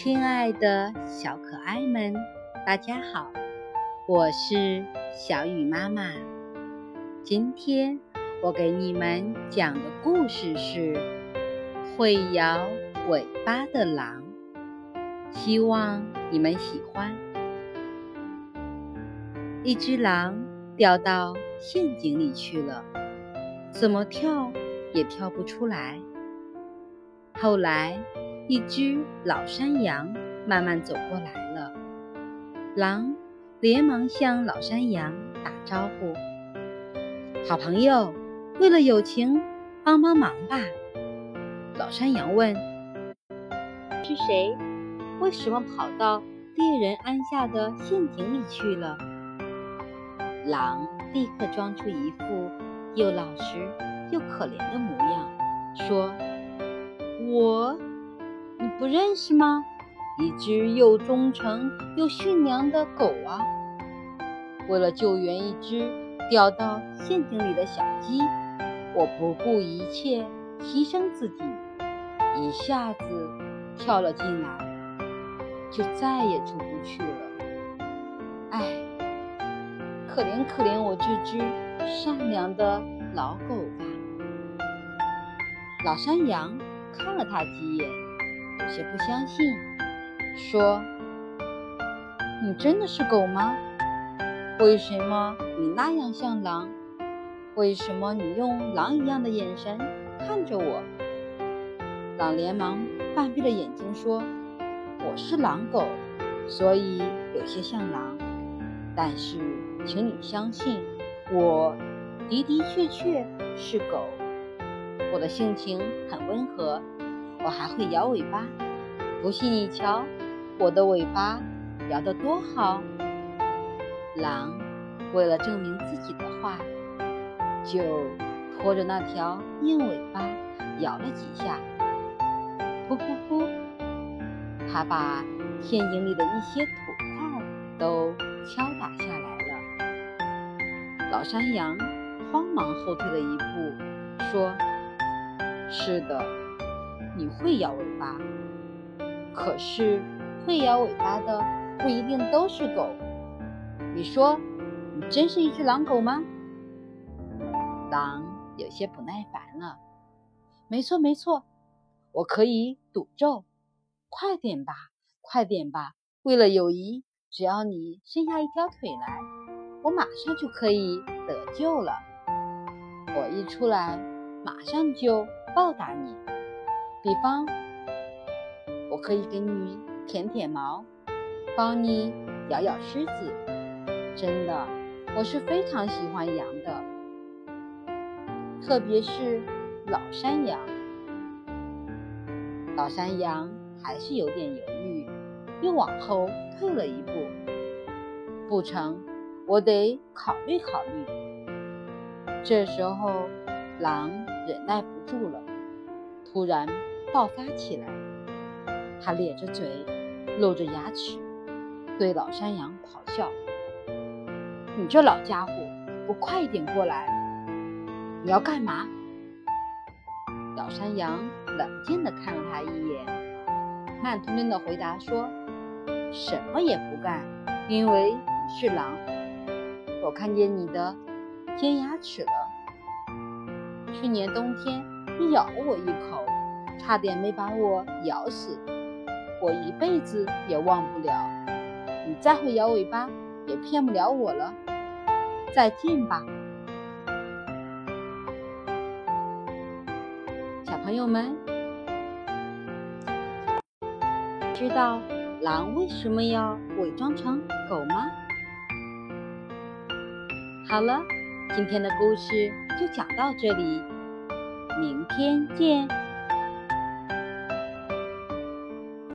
亲爱的小可爱们，大家好，我是小雨妈妈。今天我给你们讲的故事是《会摇尾巴的狼》，希望你们喜欢。一只狼掉到陷阱里去了，怎么跳也跳不出来。后来。一只老山羊慢慢走过来了，狼连忙向老山羊打招呼：“好朋友，为了友情，帮帮忙吧。”老山羊问：“是谁？为什么跑到猎人安下的陷阱里去了？”狼立刻装出一副又老实又可怜的模样，说：“我。”不认识吗？一只又忠诚又驯良的狗啊！为了救援一只掉到陷阱里的小鸡，我不顾一切牺牲自己，一下子跳了进来，就再也出不去了。唉，可怜可怜我这只善良的老狗吧！老山羊看了他几眼。有些不相信，说：“你真的是狗吗？为什么你那样像狼？为什么你用狼一样的眼神看着我？”狼连忙半闭着眼睛说：“我是狼狗，所以有些像狼。但是，请你相信，我的的确确是狗。我的性情很温和。”我还会摇尾巴，不信你瞧，我的尾巴摇得多好。狼为了证明自己的话，就拖着那条硬尾巴摇了几下，噗噗噗，它把陷阱里的一些土块都敲打下来了。老山羊慌忙后退了一步，说：“是的。”你会摇尾巴，可是会摇尾巴的不一定都是狗。你说，你真是一只狼狗吗？狼有些不耐烦了。没错，没错，我可以赌咒。快点吧，快点吧！为了友谊，只要你伸下一条腿来，我马上就可以得救了。我一出来，马上就报答你。比方，我可以给你舔舔毛，帮你咬咬狮子。真的，我是非常喜欢羊的，特别是老山羊。老山羊还是有点犹豫，又往后退了一步。不成，我得考虑考虑。这时候，狼忍耐不住了，突然。爆发起来，他咧着嘴，露着牙齿，对老山羊咆哮：“你这老家伙，不快点过来！你要干嘛？”老山羊冷静地看了他一眼，慢吞吞地回答说：“什么也不干，因为你是狼。我看见你的尖牙齿了。去年冬天，你咬了我一口。”差点没把我咬死，我一辈子也忘不了。你再会摇尾巴，也骗不了我了。再见吧，小朋友们。知道狼为什么要伪装成狗吗？好了，今天的故事就讲到这里，明天见。